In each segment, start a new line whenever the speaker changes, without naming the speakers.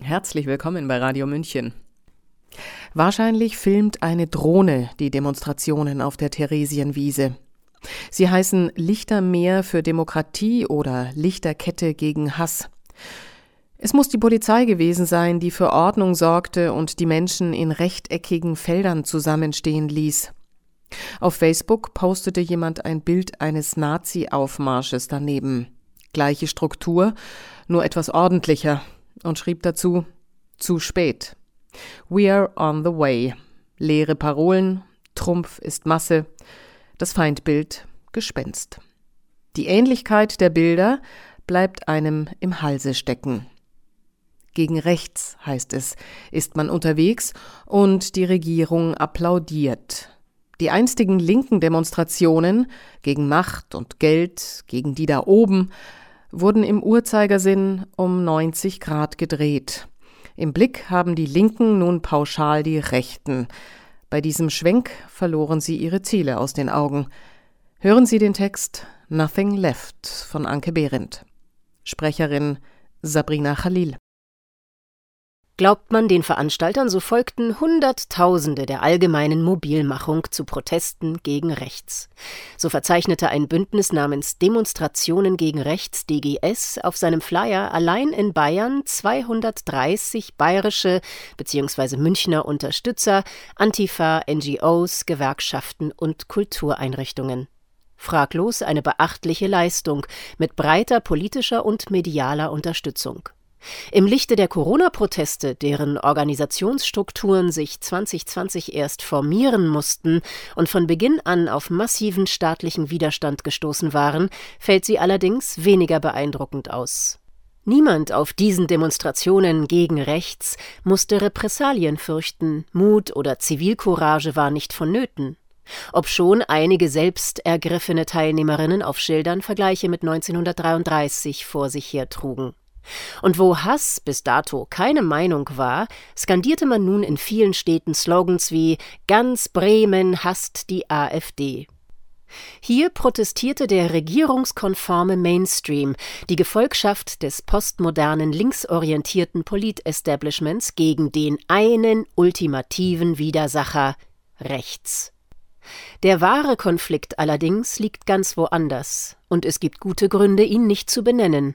Herzlich willkommen bei Radio München. Wahrscheinlich filmt eine Drohne die Demonstrationen auf der Theresienwiese. Sie heißen Lichtermeer für Demokratie oder Lichterkette gegen Hass. Es muss die Polizei gewesen sein, die für Ordnung sorgte und die Menschen in rechteckigen Feldern zusammenstehen ließ. Auf Facebook postete jemand ein Bild eines Nazi-Aufmarsches daneben. Gleiche Struktur, nur etwas ordentlicher, und schrieb dazu Zu spät. We are on the way. Leere Parolen, Trumpf ist Masse, das Feindbild Gespenst. Die Ähnlichkeit der Bilder bleibt einem im Halse stecken. Gegen rechts, heißt es, ist man unterwegs und die Regierung applaudiert. Die einstigen linken Demonstrationen gegen Macht und Geld, gegen die da oben, wurden im Uhrzeigersinn um 90 Grad gedreht. Im Blick haben die Linken nun pauschal die Rechten. Bei diesem Schwenk verloren sie ihre Ziele aus den Augen. Hören Sie den Text Nothing Left von Anke Behrendt. Sprecherin Sabrina Khalil.
Glaubt man den Veranstaltern, so folgten Hunderttausende der allgemeinen Mobilmachung zu Protesten gegen Rechts. So verzeichnete ein Bündnis namens Demonstrationen gegen Rechts DGS auf seinem Flyer allein in Bayern 230 bayerische bzw. Münchner Unterstützer, Antifa, NGOs, Gewerkschaften und Kultureinrichtungen. Fraglos eine beachtliche Leistung mit breiter politischer und medialer Unterstützung. Im Lichte der Corona-Proteste, deren Organisationsstrukturen sich 2020 erst formieren mussten und von Beginn an auf massiven staatlichen Widerstand gestoßen waren, fällt sie allerdings weniger beeindruckend aus. Niemand auf diesen Demonstrationen gegen rechts musste Repressalien fürchten, Mut oder Zivilcourage war nicht vonnöten obschon einige selbst ergriffene Teilnehmerinnen auf Schildern Vergleiche mit 1933 vor sich hertrugen. Und wo Hass bis dato keine Meinung war, skandierte man nun in vielen Städten Slogans wie Ganz Bremen hasst die AfD. Hier protestierte der regierungskonforme Mainstream, die Gefolgschaft des postmodernen linksorientierten Politestablishments gegen den einen ultimativen Widersacher rechts. Der wahre Konflikt allerdings liegt ganz woanders, und es gibt gute Gründe, ihn nicht zu benennen.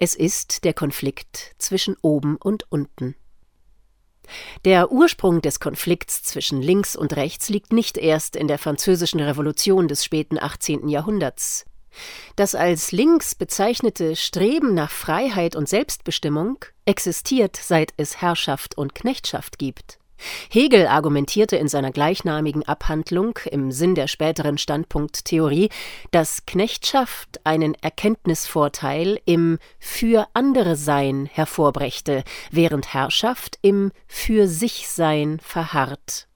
Es ist der Konflikt zwischen oben und unten. Der Ursprung des Konflikts zwischen links und rechts liegt nicht erst in der französischen Revolution des späten 18. Jahrhunderts. Das als links bezeichnete Streben nach Freiheit und Selbstbestimmung existiert, seit es Herrschaft und Knechtschaft gibt. Hegel argumentierte in seiner gleichnamigen Abhandlung im Sinn der späteren Standpunkttheorie, dass Knechtschaft einen Erkenntnisvorteil im Für andere Sein hervorbrächte, während Herrschaft im Für sich Sein verharrt.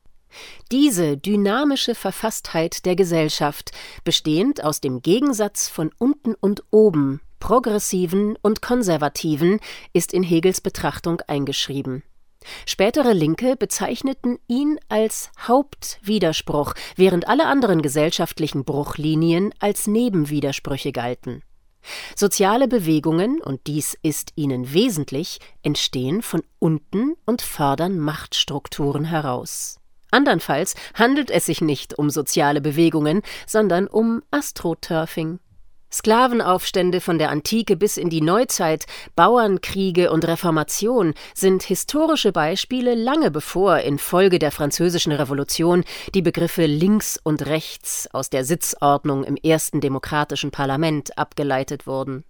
Diese dynamische Verfasstheit der Gesellschaft, bestehend aus dem Gegensatz von unten und oben, Progressiven und Konservativen, ist in Hegels Betrachtung eingeschrieben. Spätere Linke bezeichneten ihn als Hauptwiderspruch, während alle anderen gesellschaftlichen Bruchlinien als Nebenwidersprüche galten. Soziale Bewegungen, und dies ist ihnen wesentlich, entstehen von unten und fördern Machtstrukturen heraus. Andernfalls handelt es sich nicht um soziale Bewegungen, sondern um Astroturfing. Sklavenaufstände von der Antike bis in die Neuzeit, Bauernkriege und Reformation sind historische Beispiele lange bevor infolge der Französischen Revolution die Begriffe links und rechts aus der Sitzordnung im ersten demokratischen Parlament abgeleitet wurden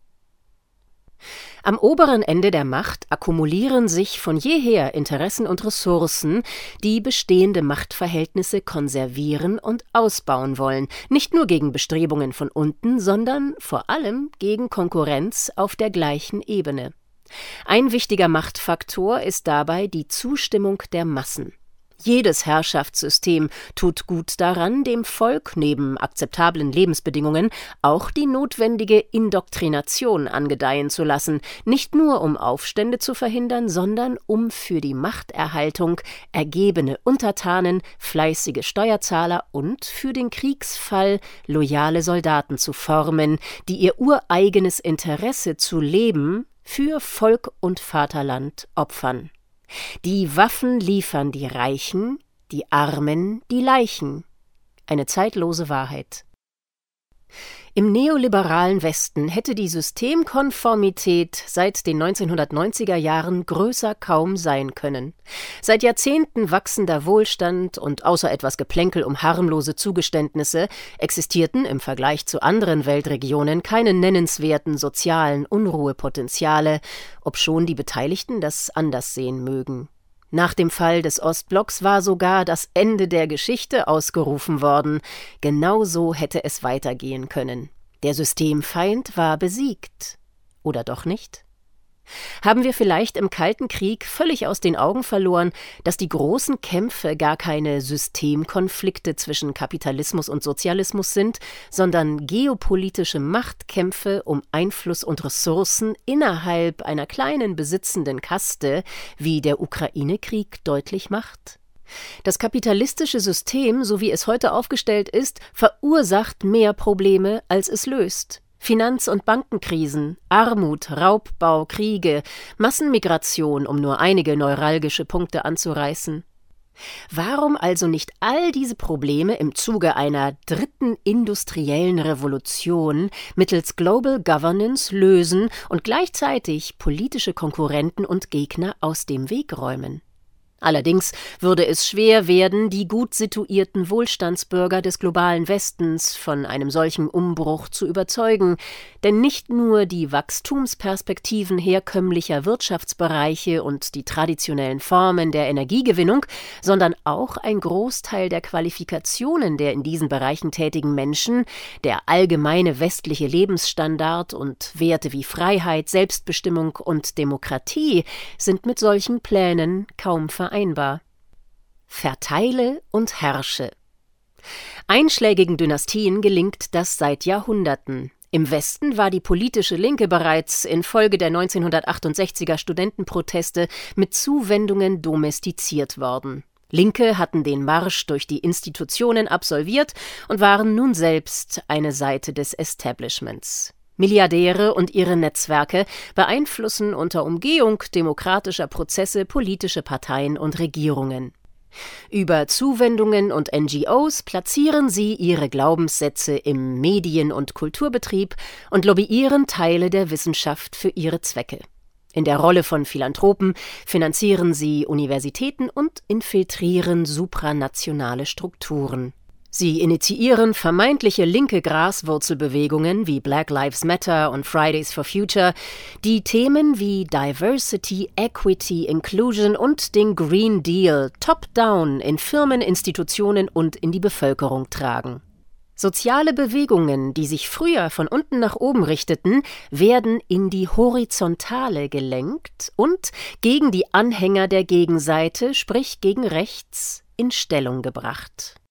am oberen Ende der Macht akkumulieren sich von jeher Interessen und Ressourcen, die bestehende Machtverhältnisse konservieren und ausbauen wollen, nicht nur gegen Bestrebungen von unten, sondern vor allem gegen Konkurrenz auf der gleichen Ebene. Ein wichtiger Machtfaktor ist dabei die Zustimmung der Massen. Jedes Herrschaftssystem tut gut daran, dem Volk neben akzeptablen Lebensbedingungen auch die notwendige Indoktrination angedeihen zu lassen, nicht nur um Aufstände zu verhindern, sondern um für die Machterhaltung ergebene Untertanen, fleißige Steuerzahler und für den Kriegsfall loyale Soldaten zu formen, die ihr ureigenes Interesse zu leben für Volk und Vaterland opfern. Die Waffen liefern die Reichen, die Armen die Leichen. Eine zeitlose Wahrheit. Im neoliberalen Westen hätte die Systemkonformität seit den 1990er Jahren größer kaum sein können. Seit Jahrzehnten wachsender Wohlstand und außer etwas Geplänkel um harmlose Zugeständnisse existierten im Vergleich zu anderen Weltregionen keine nennenswerten sozialen Unruhepotenziale, obschon die Beteiligten das anders sehen mögen. Nach dem Fall des Ostblocks war sogar das Ende der Geschichte ausgerufen worden. Genau so hätte es weitergehen können. Der Systemfeind war besiegt. Oder doch nicht? Haben wir vielleicht im Kalten Krieg völlig aus den Augen verloren, dass die großen Kämpfe gar keine Systemkonflikte zwischen Kapitalismus und Sozialismus sind, sondern geopolitische Machtkämpfe um Einfluss und Ressourcen innerhalb einer kleinen besitzenden Kaste, wie der Ukraine-Krieg deutlich macht? Das kapitalistische System, so wie es heute aufgestellt ist, verursacht mehr Probleme, als es löst. Finanz- und Bankenkrisen, Armut, Raubbau, Kriege, Massenmigration, um nur einige neuralgische Punkte anzureißen. Warum also nicht all diese Probleme im Zuge einer dritten industriellen Revolution mittels Global Governance lösen und gleichzeitig politische Konkurrenten und Gegner aus dem Weg räumen? Allerdings würde es schwer werden, die gut situierten Wohlstandsbürger des globalen Westens von einem solchen Umbruch zu überzeugen, denn nicht nur die Wachstumsperspektiven herkömmlicher Wirtschaftsbereiche und die traditionellen Formen der Energiegewinnung, sondern auch ein Großteil der Qualifikationen der in diesen Bereichen tätigen Menschen, der allgemeine westliche Lebensstandard und Werte wie Freiheit, Selbstbestimmung und Demokratie sind mit solchen Plänen kaum vereinbar vereinbar. Verteile und herrsche. Einschlägigen Dynastien gelingt das seit Jahrhunderten. Im Westen war die politische Linke bereits infolge der 1968er Studentenproteste mit Zuwendungen domestiziert worden. Linke hatten den Marsch durch die Institutionen absolviert und waren nun selbst eine Seite des Establishments. Milliardäre und ihre Netzwerke beeinflussen unter Umgehung demokratischer Prozesse politische Parteien und Regierungen. Über Zuwendungen und NGOs platzieren sie ihre Glaubenssätze im Medien- und Kulturbetrieb und lobbyieren Teile der Wissenschaft für ihre Zwecke. In der Rolle von Philanthropen finanzieren sie Universitäten und infiltrieren supranationale Strukturen. Sie initiieren vermeintliche linke Graswurzelbewegungen wie Black Lives Matter und Fridays for Future, die Themen wie Diversity, Equity, Inclusion und den Green Deal top-down in Firmen, Institutionen und in die Bevölkerung tragen. Soziale Bewegungen, die sich früher von unten nach oben richteten, werden in die Horizontale gelenkt und gegen die Anhänger der Gegenseite, sprich gegen rechts, in Stellung gebracht.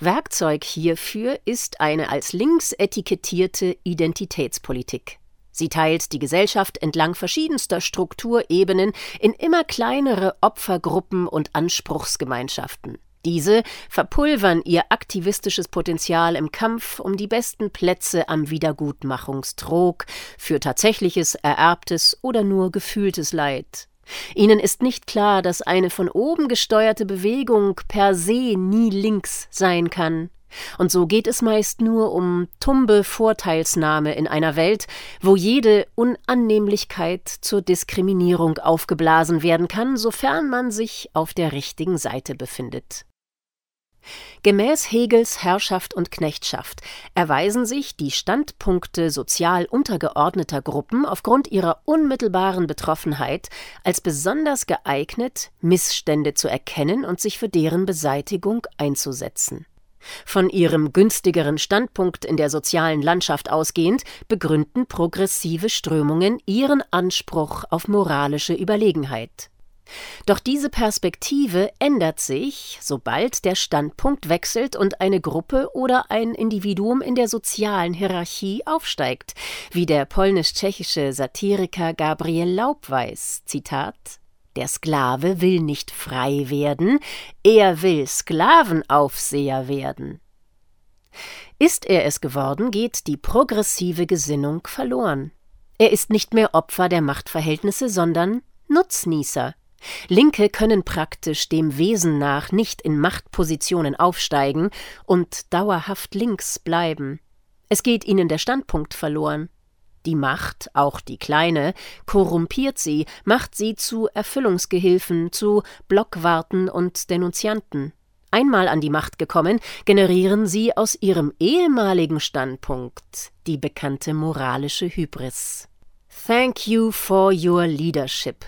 Werkzeug hierfür ist eine als links etikettierte Identitätspolitik. Sie teilt die Gesellschaft entlang verschiedenster Strukturebenen in immer kleinere Opfergruppen und Anspruchsgemeinschaften. Diese verpulvern ihr aktivistisches Potenzial im Kampf um die besten Plätze am Wiedergutmachungstrog für tatsächliches, ererbtes oder nur gefühltes Leid. Ihnen ist nicht klar, dass eine von oben gesteuerte Bewegung per se nie links sein kann. Und so geht es meist nur um tumbe Vorteilsnahme in einer Welt, wo jede Unannehmlichkeit zur Diskriminierung aufgeblasen werden kann, sofern man sich auf der richtigen Seite befindet. Gemäß Hegels Herrschaft und Knechtschaft erweisen sich die Standpunkte sozial untergeordneter Gruppen aufgrund ihrer unmittelbaren Betroffenheit als besonders geeignet, Missstände zu erkennen und sich für deren Beseitigung einzusetzen. Von ihrem günstigeren Standpunkt in der sozialen Landschaft ausgehend begründen progressive Strömungen ihren Anspruch auf moralische Überlegenheit. Doch diese Perspektive ändert sich, sobald der Standpunkt wechselt und eine Gruppe oder ein Individuum in der sozialen Hierarchie aufsteigt, wie der polnisch-tschechische Satiriker Gabriel Laub weiß. Zitat Der Sklave will nicht frei werden, er will Sklavenaufseher werden. Ist er es geworden, geht die progressive Gesinnung verloren. Er ist nicht mehr Opfer der Machtverhältnisse, sondern Nutznießer. Linke können praktisch dem Wesen nach nicht in Machtpositionen aufsteigen und dauerhaft links bleiben. Es geht ihnen der Standpunkt verloren. Die Macht, auch die kleine, korrumpiert sie, macht sie zu Erfüllungsgehilfen, zu Blockwarten und Denunzianten. Einmal an die Macht gekommen, generieren sie aus ihrem ehemaligen Standpunkt die bekannte moralische Hybris. Thank you for your leadership,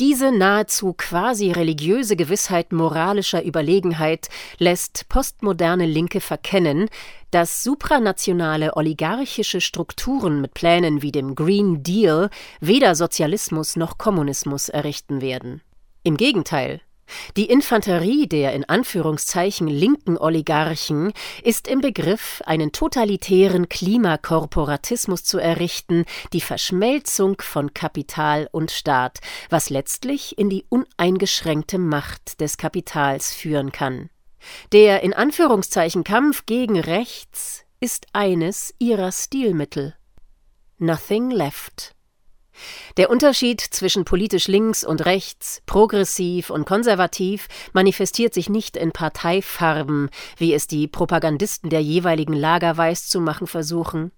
diese nahezu quasi religiöse Gewissheit moralischer Überlegenheit lässt postmoderne Linke verkennen, dass supranationale oligarchische Strukturen mit Plänen wie dem Green Deal weder Sozialismus noch Kommunismus errichten werden. Im Gegenteil, die Infanterie der in Anführungszeichen linken Oligarchen ist im Begriff, einen totalitären Klimakorporatismus zu errichten, die Verschmelzung von Kapital und Staat, was letztlich in die uneingeschränkte Macht des Kapitals führen kann. Der in Anführungszeichen Kampf gegen rechts ist eines ihrer Stilmittel. Nothing left. Der Unterschied zwischen politisch links und rechts, progressiv und konservativ manifestiert sich nicht in Parteifarben, wie es die Propagandisten der jeweiligen Lager weiszumachen versuchen.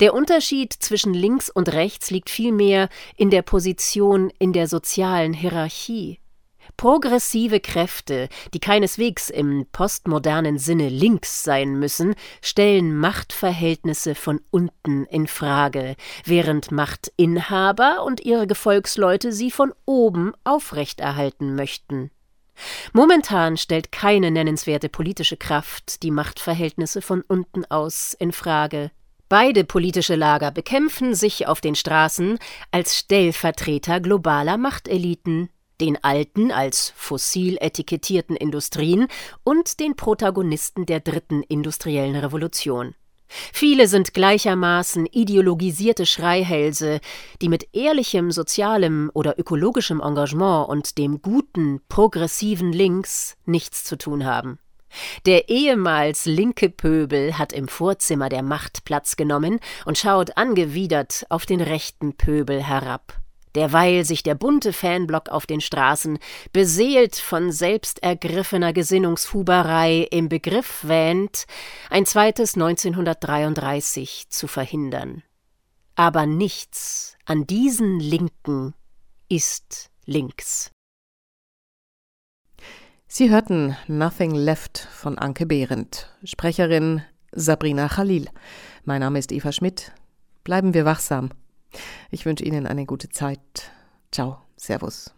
Der Unterschied zwischen links und rechts liegt vielmehr in der Position in der sozialen Hierarchie. Progressive Kräfte, die keineswegs im postmodernen Sinne links sein müssen, stellen Machtverhältnisse von unten in Frage, während Machtinhaber und ihre Gefolgsleute sie von oben aufrechterhalten möchten. Momentan stellt keine nennenswerte politische Kraft die Machtverhältnisse von unten aus in Frage. Beide politische Lager bekämpfen sich auf den Straßen als Stellvertreter globaler Machteliten den alten als fossil etikettierten Industrien und den Protagonisten der dritten industriellen Revolution. Viele sind gleichermaßen ideologisierte Schreihälse, die mit ehrlichem sozialem oder ökologischem Engagement und dem guten, progressiven Links nichts zu tun haben. Der ehemals linke Pöbel hat im Vorzimmer der Macht Platz genommen und schaut angewidert auf den rechten Pöbel herab derweil sich der bunte Fanblock auf den Straßen, beseelt von selbstergriffener Gesinnungshuberei, im Begriff wähnt, ein zweites 1933 zu verhindern. Aber nichts an diesen Linken ist links.
Sie hörten Nothing Left von Anke Behrendt, Sprecherin Sabrina Khalil. Mein Name ist Eva Schmidt. Bleiben wir wachsam. Ich wünsche Ihnen eine gute Zeit. Ciao, Servus.